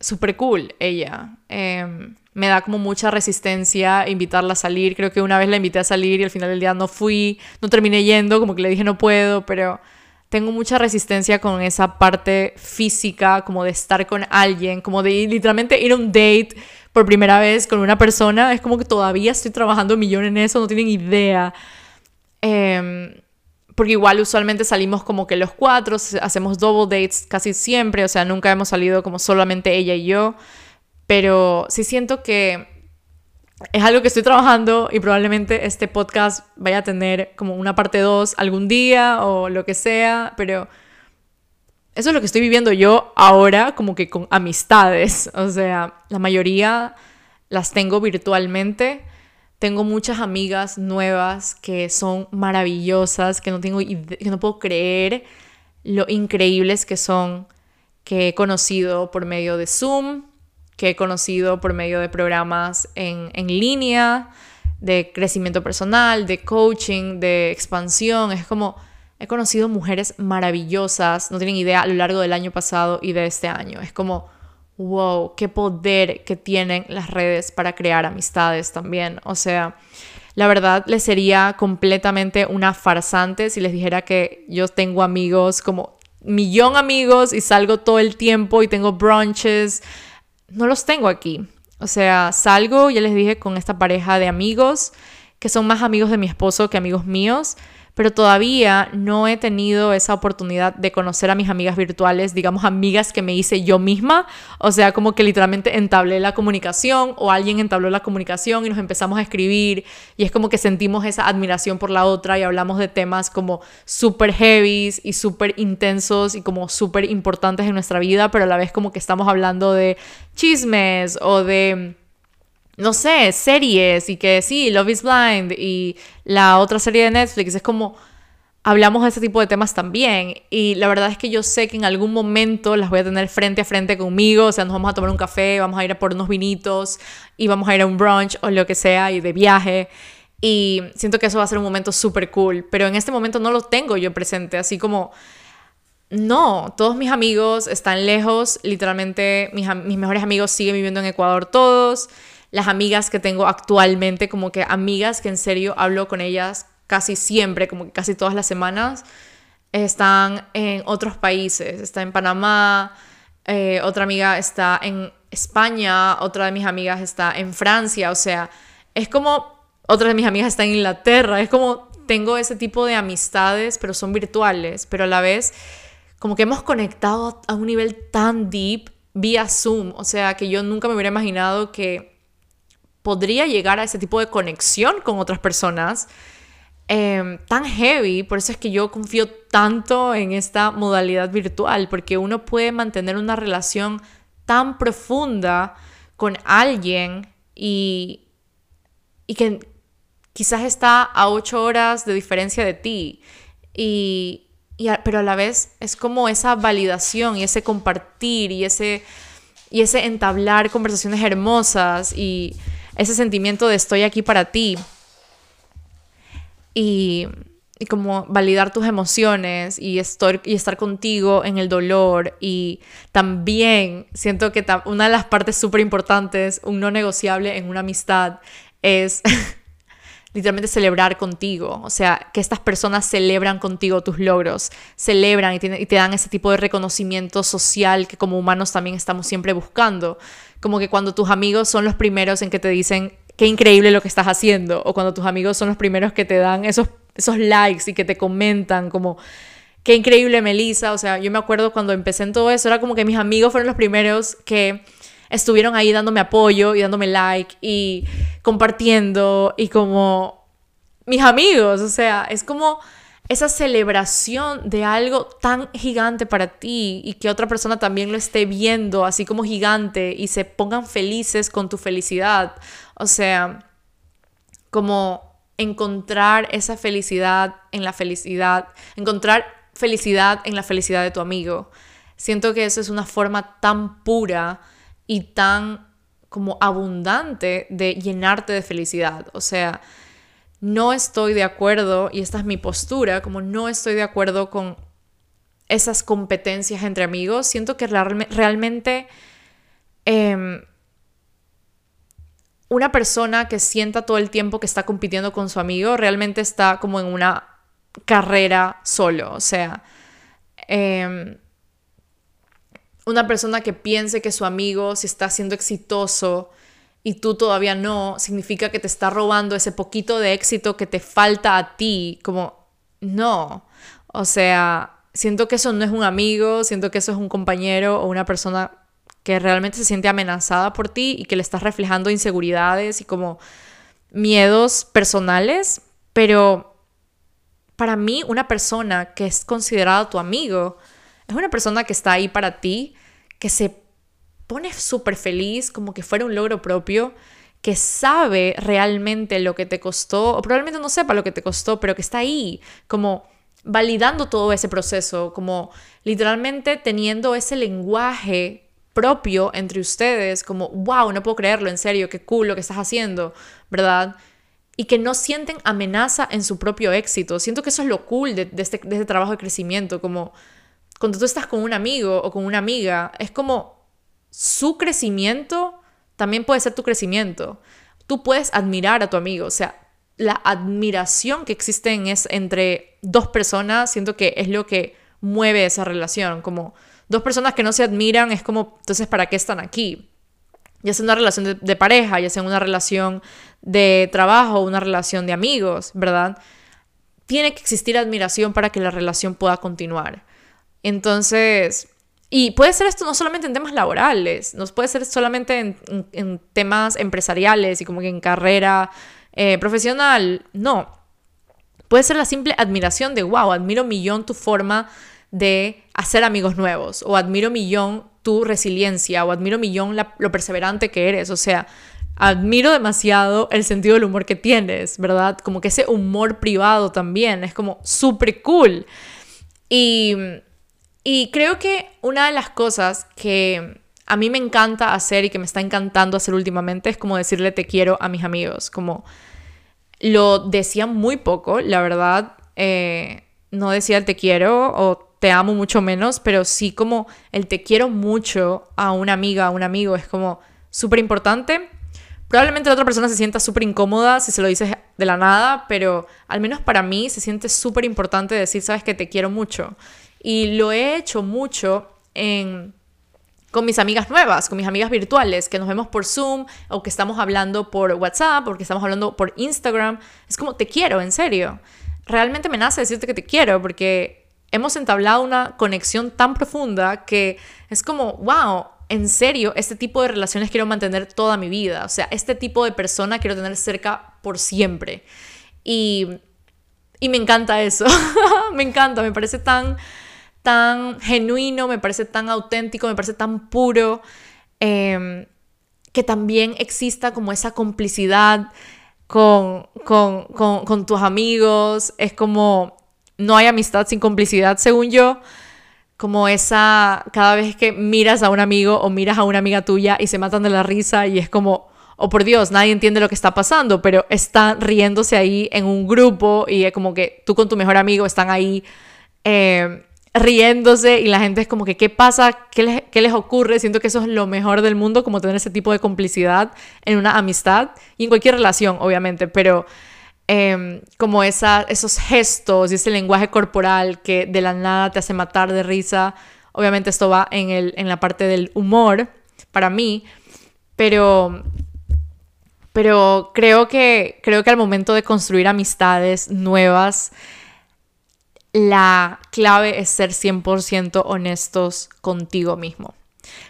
súper cool ella. Em, me da como mucha resistencia invitarla a salir. Creo que una vez la invité a salir y al final del día no fui, no terminé yendo, como que le dije no puedo, pero tengo mucha resistencia con esa parte física, como de estar con alguien, como de literalmente ir a un date por primera vez con una persona. Es como que todavía estoy trabajando un millón en eso, no tienen idea. Em, porque igual usualmente salimos como que los cuatro, hacemos double dates casi siempre, o sea, nunca hemos salido como solamente ella y yo, pero sí siento que es algo que estoy trabajando y probablemente este podcast vaya a tener como una parte 2 algún día o lo que sea, pero eso es lo que estoy viviendo yo ahora como que con amistades, o sea, la mayoría las tengo virtualmente. Tengo muchas amigas nuevas que son maravillosas, que no tengo que no puedo creer lo increíbles que son que he conocido por medio de Zoom, que he conocido por medio de programas en, en línea, de crecimiento personal, de coaching, de expansión. Es como, he conocido mujeres maravillosas, no tienen idea, a lo largo del año pasado y de este año. Es como, wow, qué poder que tienen las redes para crear amistades también. O sea, la verdad les sería completamente una farsante si les dijera que yo tengo amigos como millón amigos y salgo todo el tiempo y tengo brunches no los tengo aquí. O sea, salgo, ya les dije, con esta pareja de amigos, que son más amigos de mi esposo que amigos míos, pero todavía no he tenido esa oportunidad de conocer a mis amigas virtuales, digamos amigas que me hice yo misma, o sea, como que literalmente entablé la comunicación o alguien entabló la comunicación y nos empezamos a escribir y es como que sentimos esa admiración por la otra y hablamos de temas como súper heavy y súper intensos y como súper importantes en nuestra vida, pero a la vez como que estamos hablando de chismes o de no sé, series y que sí, Love is Blind y la otra serie de Netflix, es como hablamos de ese tipo de temas también y la verdad es que yo sé que en algún momento las voy a tener frente a frente conmigo, o sea, nos vamos a tomar un café, vamos a ir a por unos vinitos y vamos a ir a un brunch o lo que sea y de viaje y siento que eso va a ser un momento súper cool, pero en este momento no lo tengo yo presente, así como... No, todos mis amigos están lejos, literalmente mis, mis mejores amigos siguen viviendo en Ecuador todos, las amigas que tengo actualmente, como que amigas que en serio hablo con ellas casi siempre, como que casi todas las semanas, están en otros países, está en Panamá, eh, otra amiga está en España, otra de mis amigas está en Francia, o sea, es como, otra de mis amigas está en Inglaterra, es como tengo ese tipo de amistades, pero son virtuales, pero a la vez como que hemos conectado a un nivel tan deep vía Zoom, o sea, que yo nunca me hubiera imaginado que podría llegar a ese tipo de conexión con otras personas em, tan heavy. Por eso es que yo confío tanto en esta modalidad virtual, porque uno puede mantener una relación tan profunda con alguien y, y que quizás está a ocho horas de diferencia de ti. Y, pero a la vez es como esa validación y ese compartir y ese, y ese entablar conversaciones hermosas y ese sentimiento de estoy aquí para ti. Y, y como validar tus emociones y, estar, y estar contigo en el dolor. Y también siento que una de las partes súper importantes, un no negociable en una amistad es literalmente celebrar contigo, o sea, que estas personas celebran contigo tus logros, celebran y te, y te, dan ese tipo de reconocimiento social que como humanos también estamos siempre buscando como que cuando tus amigos son los primeros en que te dicen qué increíble lo que estás haciendo, o cuando tus amigos son los primeros que te dan esos, esos likes y que te comentan como qué increíble Melissa, o sea, yo me acuerdo cuando empecé en todo eso, era como que mis amigos fueron los primeros que estuvieron ahí dándome apoyo y dándome like y compartiendo y como mis amigos, o sea, es como esa celebración de algo tan gigante para ti y que otra persona también lo esté viendo así como gigante y se pongan felices con tu felicidad. O sea, como encontrar esa felicidad en la felicidad, encontrar felicidad en la felicidad de tu amigo. Siento que eso es una forma tan pura y tan como abundante de llenarte de felicidad. O sea, no estoy de acuerdo, y esta es mi postura, como no estoy de acuerdo con esas competencias entre amigos, siento que realmente em, una persona que sienta todo el tiempo que está compitiendo con su amigo realmente está como en una carrera solo, o sea, em, una persona que piense que su amigo si está siendo exitoso y tú todavía no, significa que te está robando ese poquito de éxito que te falta a ti, como no, o sea, siento que eso no es un amigo, siento que eso es un compañero o una persona que realmente se siente amenazada por ti y que le estás reflejando inseguridades y como miedos personales, pero para mí una persona que es considerada tu amigo es una persona que está ahí para ti, que se pone súper feliz como que fuera un logro propio, que sabe realmente lo que te costó, o probablemente no sepa lo que te costó, pero que está ahí, como validando todo ese proceso, como literalmente teniendo ese lenguaje propio entre ustedes, como, wow, no puedo creerlo, en serio, qué cool lo que estás haciendo, ¿verdad? Y que no sienten amenaza en su propio éxito. Siento que eso es lo cool de, este, de este trabajo de crecimiento, como cuando tú estás con un amigo o con una amiga, es como su crecimiento también puede ser tu crecimiento. Tú puedes admirar a tu amigo, o sea, la admiración que existe en es, entre dos personas, siento que es lo que mueve esa relación, como dos personas que no se admiran, es como, entonces, ¿para qué están aquí? Ya sea una relación de, pareja, ya sea una relación de trabajo, una relación de amigos, ¿verdad? Tiene que existir admiración para que la relación pueda continuar. Entonces, y puede ser esto no solamente en temas laborales, no puede ser solamente en, en temas empresariales y como que en carrera eh, profesional, no. Puede ser la simple admiración de, wow, admiro millón tu forma de hacer amigos nuevos, o admiro millón tu resiliencia, o admiro millón lo perseverante que eres, o sea, admiro demasiado el sentido del humor que tienes, ¿verdad? Como que ese humor privado también es como súper cool. Y, y creo que una de las cosas que a mí me encanta hacer y que me está encantando hacer últimamente es como decirle te quiero a mis amigos, como lo decía muy poco, la verdad, eh, no decía el te quiero o te amo mucho menos, pero sí como el te quiero mucho a una amiga, a un amigo, es como súper importante. Probablemente la otra persona se sienta súper incómoda si se lo dices de la nada, pero al menos para mí se siente súper importante decir, sabes que te quiero mucho. Y lo he hecho mucho en con mis amigas nuevas, con mis amigas virtuales, que nos vemos por Zoom o que estamos hablando por WhatsApp o que estamos hablando por Instagram. Es como, te quiero, en serio. Realmente me nace decirte que te quiero porque hemos entablado una conexión tan profunda que es como, wow, en serio, este tipo de relaciones quiero mantener toda mi vida. O sea, este tipo de persona quiero tener cerca por siempre. Y, y me encanta eso. me encanta, me parece tan tan genuino, me parece tan auténtico, me parece tan puro, em, que también exista como esa complicidad con, con, tus amigos, es como, no hay amistad sin complicidad, según yo, como esa, cada vez que miras a un amigo o miras a una amiga tuya y se matan de la risa y es como, oh por Dios, nadie entiende lo que está pasando, pero están riéndose ahí en un grupo y es como que tú con tu mejor amigo están ahí. Em, riéndose y la gente es como que, ¿qué pasa? ¿Qué les, ¿Qué les, ocurre? Siento que eso es lo mejor del mundo, como tener ese tipo de complicidad en una amistad y en cualquier relación, obviamente, pero em, como esa, esos gestos y ese lenguaje corporal que de la nada te hace matar de risa. Obviamente esto va en, el, en la parte del humor, para mí, pero... Pero creo que, creo que al momento de construir amistades nuevas, la clave es ser 100% honestos contigo mismo.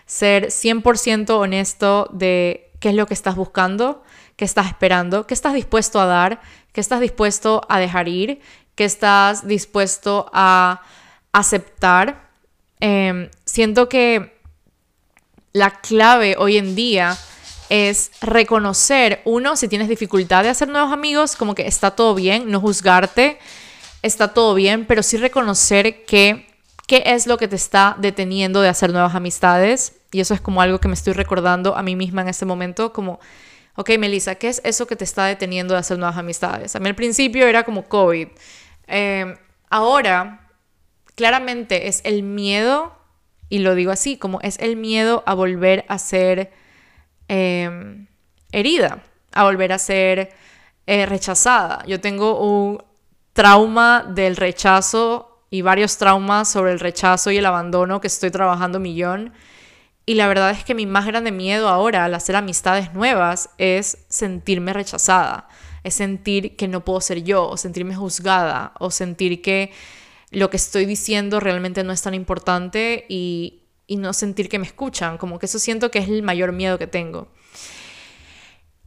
Ser 100% honesto de qué es lo que estás buscando, qué estás esperando, qué estás dispuesto a dar, qué estás dispuesto a dejar ir, qué estás dispuesto a aceptar. Em, siento que la clave hoy en día es reconocer, uno, si tienes dificultad de hacer nuevos amigos, como que está todo bien, no juzgarte está todo bien, pero sí reconocer que qué es lo que te está deteniendo de hacer nuevas amistades. Y eso es como algo que me estoy recordando a mí misma en este momento, como, ok, Melissa, ¿qué es eso que te está deteniendo de hacer nuevas amistades? A mí al principio era como COVID. Em, ahora, claramente es el miedo, y lo digo así, como es el miedo a volver a ser em, herida, a volver a ser eh, rechazada. Yo tengo un trauma del rechazo y varios traumas sobre el rechazo y el abandono que estoy trabajando millón. Y la verdad es que mi más grande miedo ahora al hacer amistades nuevas es sentirme rechazada, es sentir que no puedo ser yo, o sentirme juzgada, o sentir que lo que estoy diciendo realmente no es tan importante y, y no sentir que me escuchan, como que eso siento que es el mayor miedo que tengo.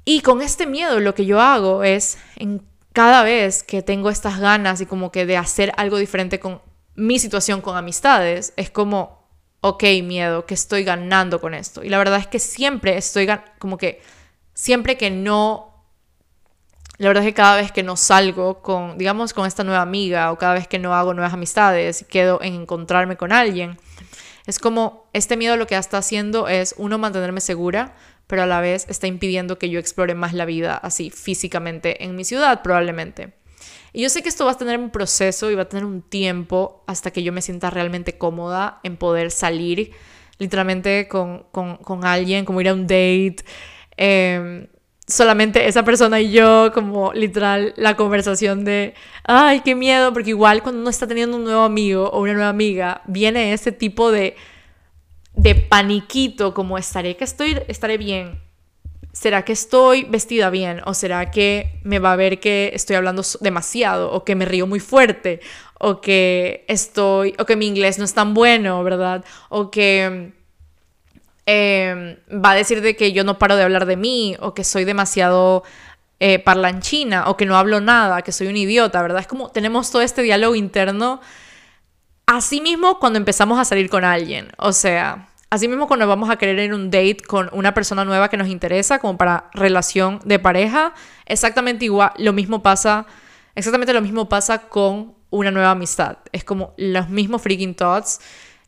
Y con este miedo lo que yo hago es, en cada vez que tengo estas ganas y como que de hacer algo diferente con mi situación con amistades, es como, ok, miedo, que estoy ganando con esto. Y la verdad es que siempre estoy como que, siempre que no, la verdad es que cada vez que no salgo con, digamos, con esta nueva amiga o cada vez que no hago nuevas amistades y quedo en encontrarme con alguien, es como este miedo lo que está haciendo es, uno, mantenerme segura, pero a la vez está impidiendo que yo explore más la vida así físicamente en mi ciudad probablemente. Y yo sé que esto va a tener un proceso y va a tener un tiempo hasta que yo me sienta realmente cómoda en poder salir literalmente con, con, alguien, como ir a un date. Em, solamente esa persona y yo, como literal la conversación de, ay, qué miedo, porque igual cuando uno está teniendo un nuevo amigo o una nueva amiga, viene ese tipo de, de paniquito, como estaré que estoy, estaré bien, ¿será que estoy vestida bien? ¿O será que me va a ver que estoy hablando demasiado? ¿O que me río muy fuerte? ¿O que estoy, o que mi inglés no es tan bueno, ¿verdad? ¿O que em, va a decir de que yo no paro de hablar de mí? ¿O que soy demasiado eh, parlanchina? ¿O que no hablo nada? ¿Que soy un idiota, ¿verdad? Es como tenemos todo este diálogo interno. Así mismo cuando empezamos a salir con alguien. O sea, Asimismo, cuando vamos a querer ir un date con una persona nueva que nos interesa, como para relación de pareja, exactamente igual, lo mismo pasa, exactamente lo mismo pasa con una nueva amistad. Es como los mismos freaking thoughts,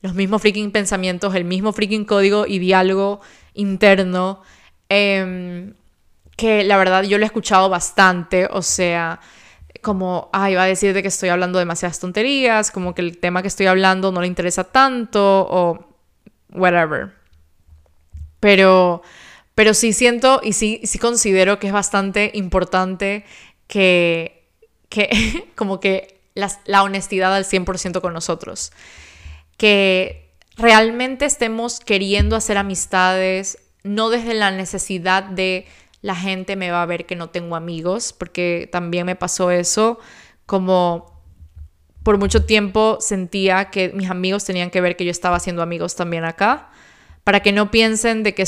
los mismos freaking pensamientos, el mismo freaking código y diálogo interno, em, que la verdad yo lo he escuchado bastante, o sea, como, ay, va a decir de que estoy hablando demasiadas tonterías, como que el tema que estoy hablando no le interesa tanto, o whatever. Pero, pero sí siento y sí, sí considero que es bastante importante que, que como que la, la honestidad al 100% con nosotros. Que realmente estemos queriendo hacer amistades, no desde la necesidad de la gente me va a ver que no tengo amigos, porque también me pasó eso, como por mucho tiempo sentía que mis amigos tenían que ver que yo estaba haciendo amigos también acá, para que no piensen de que,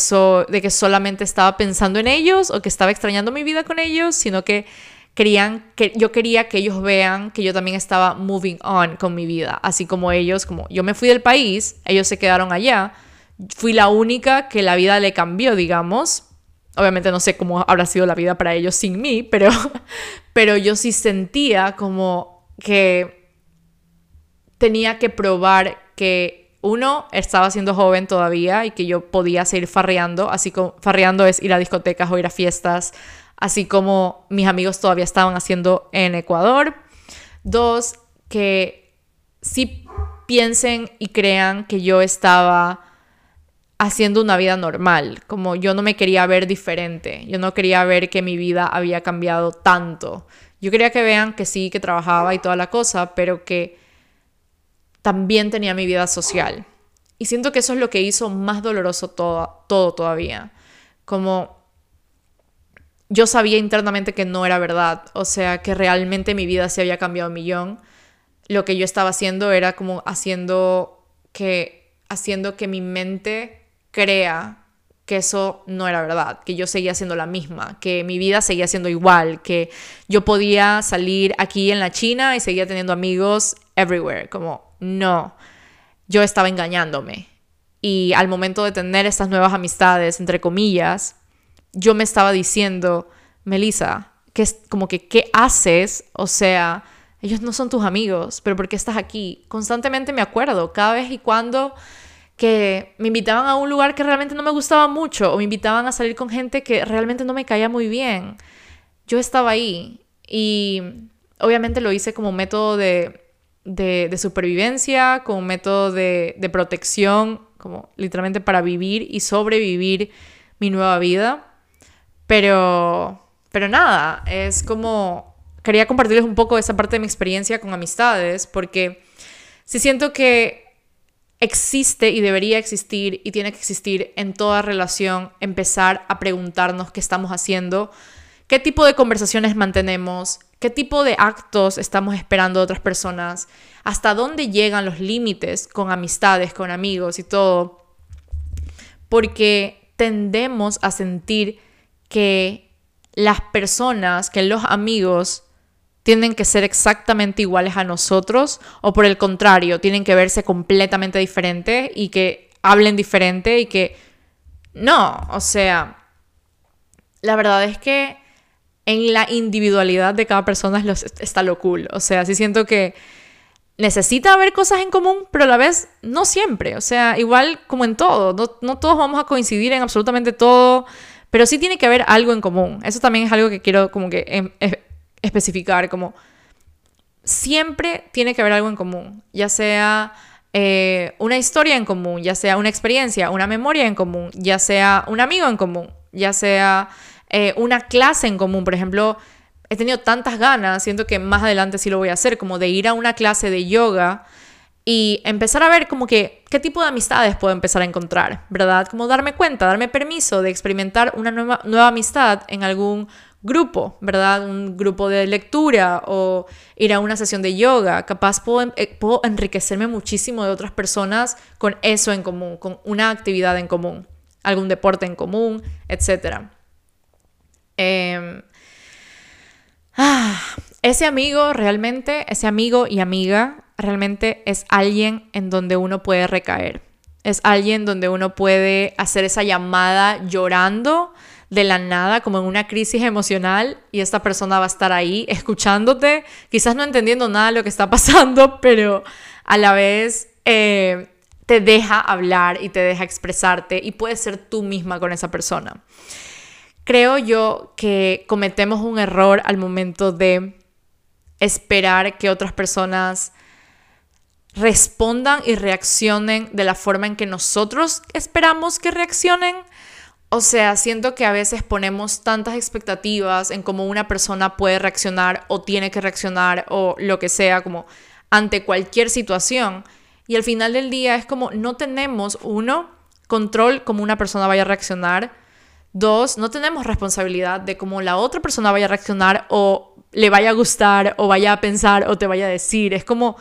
de que solamente estaba pensando en ellos o que estaba extrañando mi vida con ellos, sino que querían que yo quería que ellos vean que yo también estaba moving on con mi vida, así como ellos, como yo me fui del país, ellos se quedaron allá, fui la única que la vida le cambió, digamos. Obviamente no sé cómo habrá sido la vida para ellos sin mí, pero, pero yo sí sentía como que tenía que probar que uno estaba siendo joven todavía y que yo podía seguir farreando, así como farreando es ir a discotecas o ir a fiestas, así como mis amigos todavía estaban haciendo en Ecuador. Dos, que sí piensen y crean que yo estaba haciendo una vida normal, como yo no me quería ver diferente, yo no quería ver que mi vida había cambiado tanto. Yo quería que vean que sí, que trabajaba y toda la cosa, pero que también tenía mi vida social. Y siento que eso es lo que hizo más doloroso todo, todo todavía. Como yo sabía internamente que no era verdad, o sea, que realmente mi vida se había cambiado un millón. Lo que yo estaba haciendo era como haciendo que haciendo que mi mente crea que eso no era verdad, que yo seguía siendo la misma, que mi vida seguía siendo igual, que yo podía salir aquí en la China y seguía teniendo amigos everywhere, como no, yo estaba engañándome. Y al momento de tener estas nuevas amistades, entre comillas, yo me estaba diciendo, Melissa, que es como que, ¿qué haces? O sea, ellos no son tus amigos, pero ¿por qué estás aquí? Constantemente me acuerdo, cada vez y cuando que me invitaban a un lugar que realmente no me gustaba mucho o me invitaban a salir con gente que realmente no me caía muy bien. Yo estaba ahí y obviamente lo hice como método de, de, supervivencia, como método de, de protección, como literalmente para vivir y sobrevivir mi nueva vida. Pero, pero nada, es como, quería compartirles un poco esa parte de mi experiencia con amistades, porque si siento que existe y debería existir y tiene que existir en toda relación empezar a preguntarnos qué estamos haciendo, qué tipo de conversaciones mantenemos, qué tipo de actos estamos esperando de otras personas, hasta dónde llegan los límites con amistades, con amigos y todo. Porque tendemos a sentir que las personas, que los amigos tienen que ser exactamente iguales a nosotros o por el contrario, tienen que verse completamente diferentes y que hablen diferente y que no, o sea, la verdad es que en la individualidad de cada persona está lo cool, o sea, sí siento que necesita haber cosas en común, pero a la vez no siempre, o sea, igual como en todo, no, todos vamos a coincidir en absolutamente todo, pero sí tiene que haber algo en común, eso también es algo que quiero como que em, especificar como siempre tiene que haber algo en común, ya sea eh, una historia en común, ya sea una experiencia, una memoria en común, ya sea un amigo en común, ya sea eh, una clase en común. Por ejemplo, he tenido tantas ganas, siento que más adelante sí lo voy a hacer, como de ir a una clase de yoga y empezar a ver como que qué tipo de amistades puedo empezar a encontrar, ¿verdad? Como darme cuenta, darme permiso de experimentar una nueva, nueva amistad en algún grupo, ¿verdad? Un grupo de lectura o ir a una sesión de yoga. Capaz puedo, eh, puedo enriquecerme muchísimo de otras personas con eso en común, con una actividad en común, algún deporte en común, etc. Em, ah, ese amigo realmente, ese amigo y amiga realmente es alguien en donde uno puede recaer. Es alguien donde uno puede hacer esa llamada llorando de la nada, como en una crisis emocional, y esta persona va a estar ahí escuchándote, quizás no entendiendo nada de lo que está pasando, pero a la vez eh, te deja hablar y te deja expresarte y puedes ser tú misma con esa persona. Creo yo que cometemos un error al momento de esperar que otras personas respondan y reaccionen de la forma en que nosotros esperamos que reaccionen o sea, siento que a veces ponemos tantas expectativas en cómo una persona puede reaccionar o tiene que reaccionar o lo que sea, como ante cualquier situación. Y al final del día es como no tenemos, uno, control cómo una persona vaya a reaccionar. Dos, no tenemos responsabilidad de cómo la otra persona vaya a reaccionar o le vaya a gustar o vaya a pensar o te vaya a decir. Es como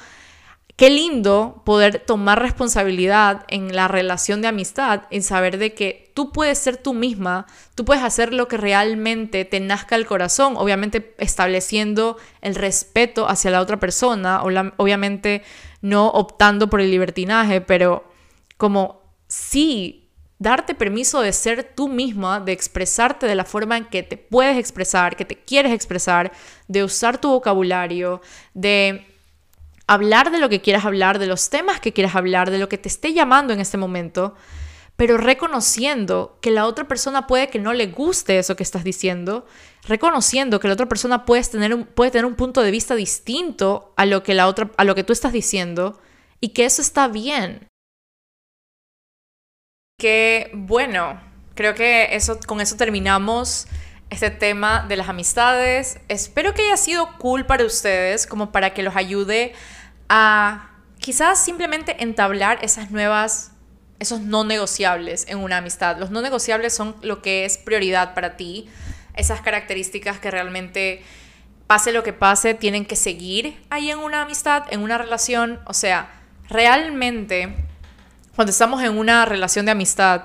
Qué lindo poder tomar responsabilidad en la relación de amistad, en saber de que tú puedes ser tú misma, tú puedes hacer lo que realmente te nazca el corazón, obviamente estableciendo el respeto hacia la otra persona, obviamente no optando por el libertinaje, pero como sí darte permiso de ser tú misma, de expresarte de la forma en que te puedes expresar, que te quieres expresar, de usar tu vocabulario, de hablar de lo que quieras hablar, de los temas que quieras hablar, de lo que te esté llamando en este momento, pero reconociendo que la otra persona puede que no le guste eso que estás diciendo, reconociendo que la otra persona puede tener un, puede tener un punto de vista distinto a lo que la otra a lo que tú estás diciendo y que eso está bien. Que bueno, creo que eso con eso terminamos este tema de las amistades. Espero que haya sido cool para ustedes, como para que los ayude a quizás simplemente entablar esas nuevas, esos no negociables en una amistad. Los no negociables son lo que es prioridad para ti, esas características que realmente, pase lo que pase, tienen que seguir ahí en una amistad, en una relación. O sea, realmente, cuando estamos en una relación de amistad,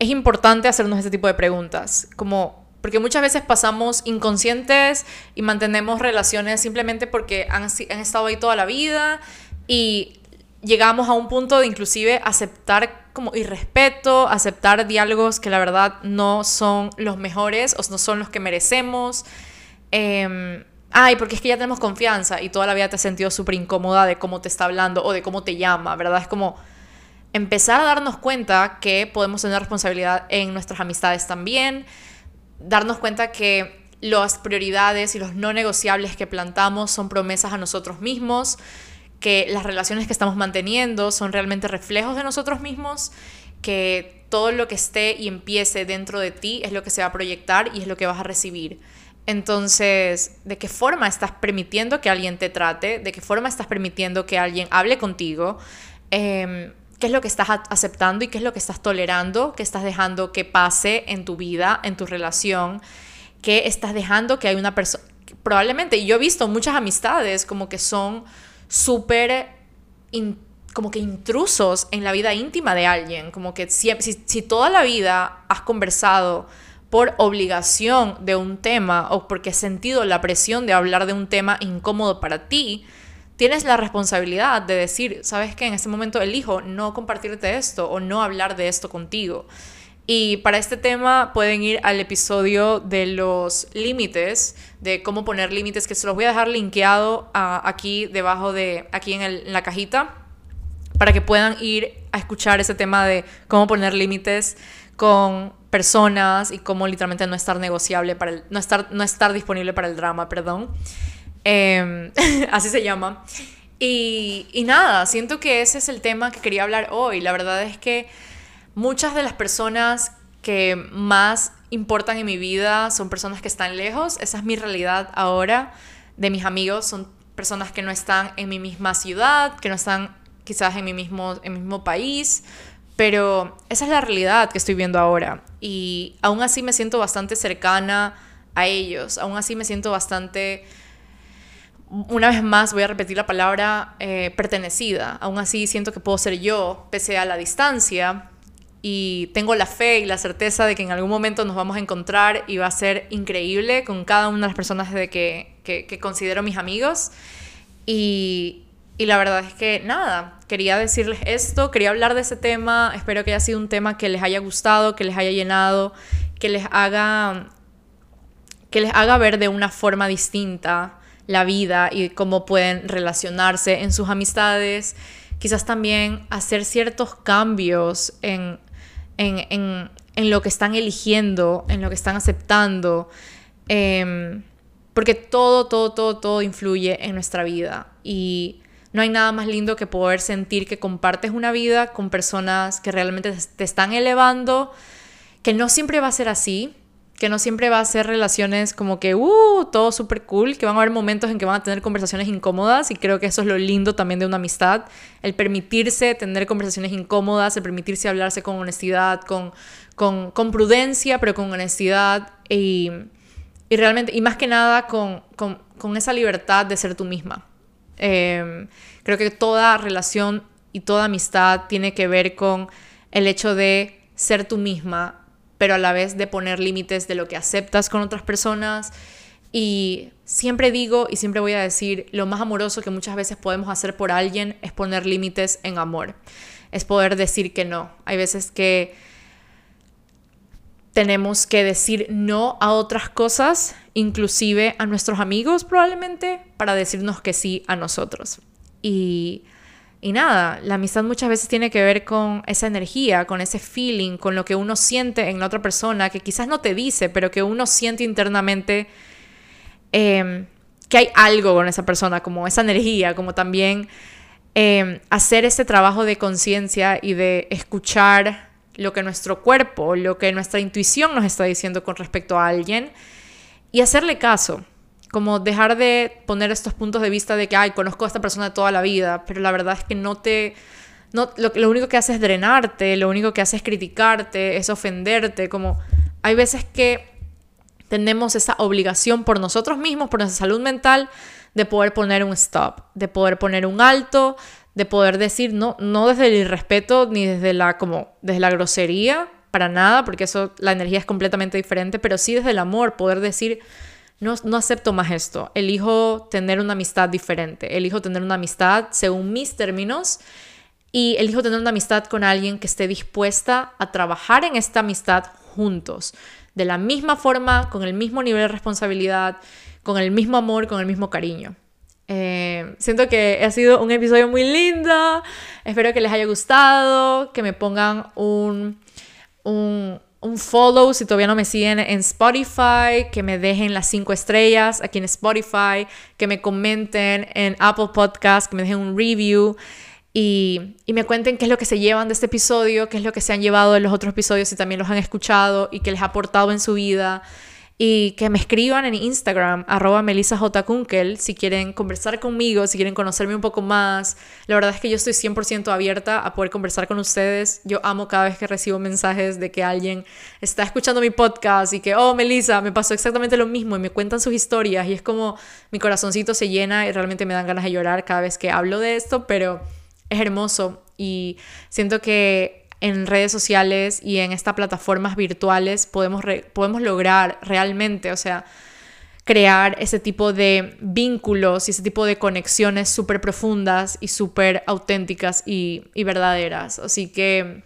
es importante hacernos este tipo de preguntas, como porque muchas veces pasamos inconscientes y mantenemos relaciones simplemente porque han, han estado ahí toda la vida y llegamos a un punto de inclusive aceptar como irrespeto, aceptar diálogos que la verdad no son los mejores o no son los que merecemos. Eh, ay, porque es que ya tenemos confianza y toda la vida te has sentido súper incómoda de cómo te está hablando o de cómo te llama, ¿verdad? Es como empezar a darnos cuenta que podemos tener responsabilidad en nuestras amistades también, darnos cuenta que las prioridades y los no negociables que plantamos son promesas a nosotros mismos, que las relaciones que estamos manteniendo son realmente reflejos de nosotros mismos, que todo lo que esté y empiece dentro de ti es lo que se va a proyectar y es lo que vas a recibir. Entonces, ¿de qué forma estás permitiendo que alguien te trate? ¿De qué forma estás permitiendo que alguien hable contigo? Em, ¿Qué es lo que estás aceptando y qué es lo que estás tolerando? ¿Qué estás dejando que pase en tu vida, en tu relación? ¿Qué estás dejando que hay una persona? Probablemente, yo he visto muchas amistades como que son súper como que intrusos en la vida íntima de alguien, como que si, si, toda la vida has conversado por obligación de un tema o porque has sentido la presión de hablar de un tema incómodo para ti, tienes la responsabilidad de decir, sabes que en este momento elijo no compartirte esto o no hablar de esto contigo. Y para este tema pueden ir al episodio de los límites, de cómo poner límites, que se los voy a dejar linkeado aquí debajo de, aquí en, en la cajita para que puedan ir a escuchar ese tema de cómo poner límites con personas y cómo literalmente no estar negociable para el, no estar no estar disponible para el drama, perdón. Em, así se llama. Y, nada, siento que ese es el tema que quería hablar hoy. La verdad es que muchas de las personas que más importan en mi vida son personas que están lejos. Esa es mi realidad ahora de mis amigos. Son personas que no están en mi misma ciudad, que no están quizás en mi mismo, en mi mismo país, pero esa es la realidad que estoy viendo ahora. Y aún así me siento bastante cercana a ellos, aún así me siento bastante, una vez más voy a repetir la palabra, eh, pertenecida. Aún así siento que puedo ser yo, pese a la distancia. Y tengo la fe y la certeza de que en algún momento nos vamos a encontrar y va a ser increíble con cada una de las personas de que, que, que considero mis amigos. Y, y la verdad es que nada, quería decirles esto, quería hablar de ese tema, espero que haya sido un tema que les haya gustado, que les haya llenado, que les haga que les haga ver de una forma distinta la vida y cómo pueden relacionarse en sus amistades, quizás también hacer ciertos cambios en, en, en, lo que están eligiendo, en lo que están aceptando, em, porque todo, todo, todo, todo influye en nuestra vida. Y no hay nada más lindo que poder sentir que compartes una vida con personas que realmente te están elevando, que no siempre va a ser así, que no siempre va a ser relaciones como que, uh, todo súper cool, que van a haber momentos en que van a tener conversaciones incómodas y creo que eso es lo lindo también de una amistad, el permitirse tener conversaciones incómodas, el permitirse hablarse con honestidad, con, con, prudencia, pero con honestidad y, y, realmente, y más que nada con, con, con esa libertad de ser tú misma. Em, creo que toda relación y toda amistad tiene que ver con el hecho de ser tú misma, pero a la vez de poner límites de lo que aceptas con otras personas. Y siempre digo y siempre voy a decir, lo más amoroso que muchas veces podemos hacer por alguien es poner límites en amor. Es poder decir que no. Hay veces que tenemos que decir no a otras cosas, inclusive a nuestros amigos probablemente, para decirnos que sí a nosotros. Y, y nada, la amistad muchas veces tiene que ver con esa energía, con ese feeling, con lo que uno siente en la otra persona, que quizás no te dice, pero que uno siente internamente em, que hay algo con esa persona, como esa energía, como también em, hacer ese trabajo de conciencia y de escuchar lo que nuestro cuerpo, lo que nuestra intuición nos está diciendo con respecto a alguien y hacerle caso. Como dejar de poner estos puntos de vista de que, ay, conozco a esta persona toda la vida, pero la verdad es que no te... No, lo, lo único que hace es drenarte, lo único que hace es criticarte, es ofenderte, como hay veces que tenemos esa obligación por nosotros mismos, por nuestra salud mental, de poder poner un stop, de poder poner un alto, de poder decir, no, no desde el irrespeto ni desde la, como, desde la grosería, para nada, porque eso, la energía es completamente diferente, pero sí desde el amor, poder decir, no, no acepto más esto, elijo tener una amistad diferente, elijo tener una amistad según mis términos y elijo tener una amistad con alguien que esté dispuesta a trabajar en esta amistad juntos, de la misma forma, con el mismo nivel de responsabilidad, con el mismo amor, con el mismo cariño. Eh, siento que ha sido un episodio muy lindo. Espero que les haya gustado, que me pongan un, un, un follow si todavía no me siguen en Spotify, que me dejen las cinco estrellas aquí en Spotify, que me comenten en Apple Podcast, que me dejen un review. Y, y, me cuenten qué es lo que se llevan de este episodio, qué es lo que se han llevado de los otros episodios si también los han escuchado y qué les ha aportado en su vida y que me escriban en Instagram, arroba melisajkunkel, si quieren conversar conmigo, si quieren conocerme un poco más. La verdad es que yo estoy 100% abierta a poder conversar con ustedes. Yo amo cada vez que recibo mensajes de que alguien está escuchando mi podcast y que, oh, Melisa, me pasó exactamente lo mismo y me cuentan sus historias y es como mi corazoncito se llena y realmente me dan ganas de llorar cada vez que hablo de esto, pero es hermoso y siento que en redes sociales y en estas plataformas virtuales podemos, podemos lograr realmente, o sea, crear ese tipo de vínculos y ese tipo de conexiones súper profundas y súper auténticas y, y verdaderas. Así que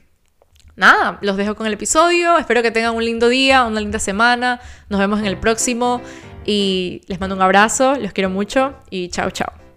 nada, los dejo con el episodio. Espero que tengan un lindo día, una linda semana. Nos vemos en el próximo y les mando un abrazo, los quiero mucho y chao, chao.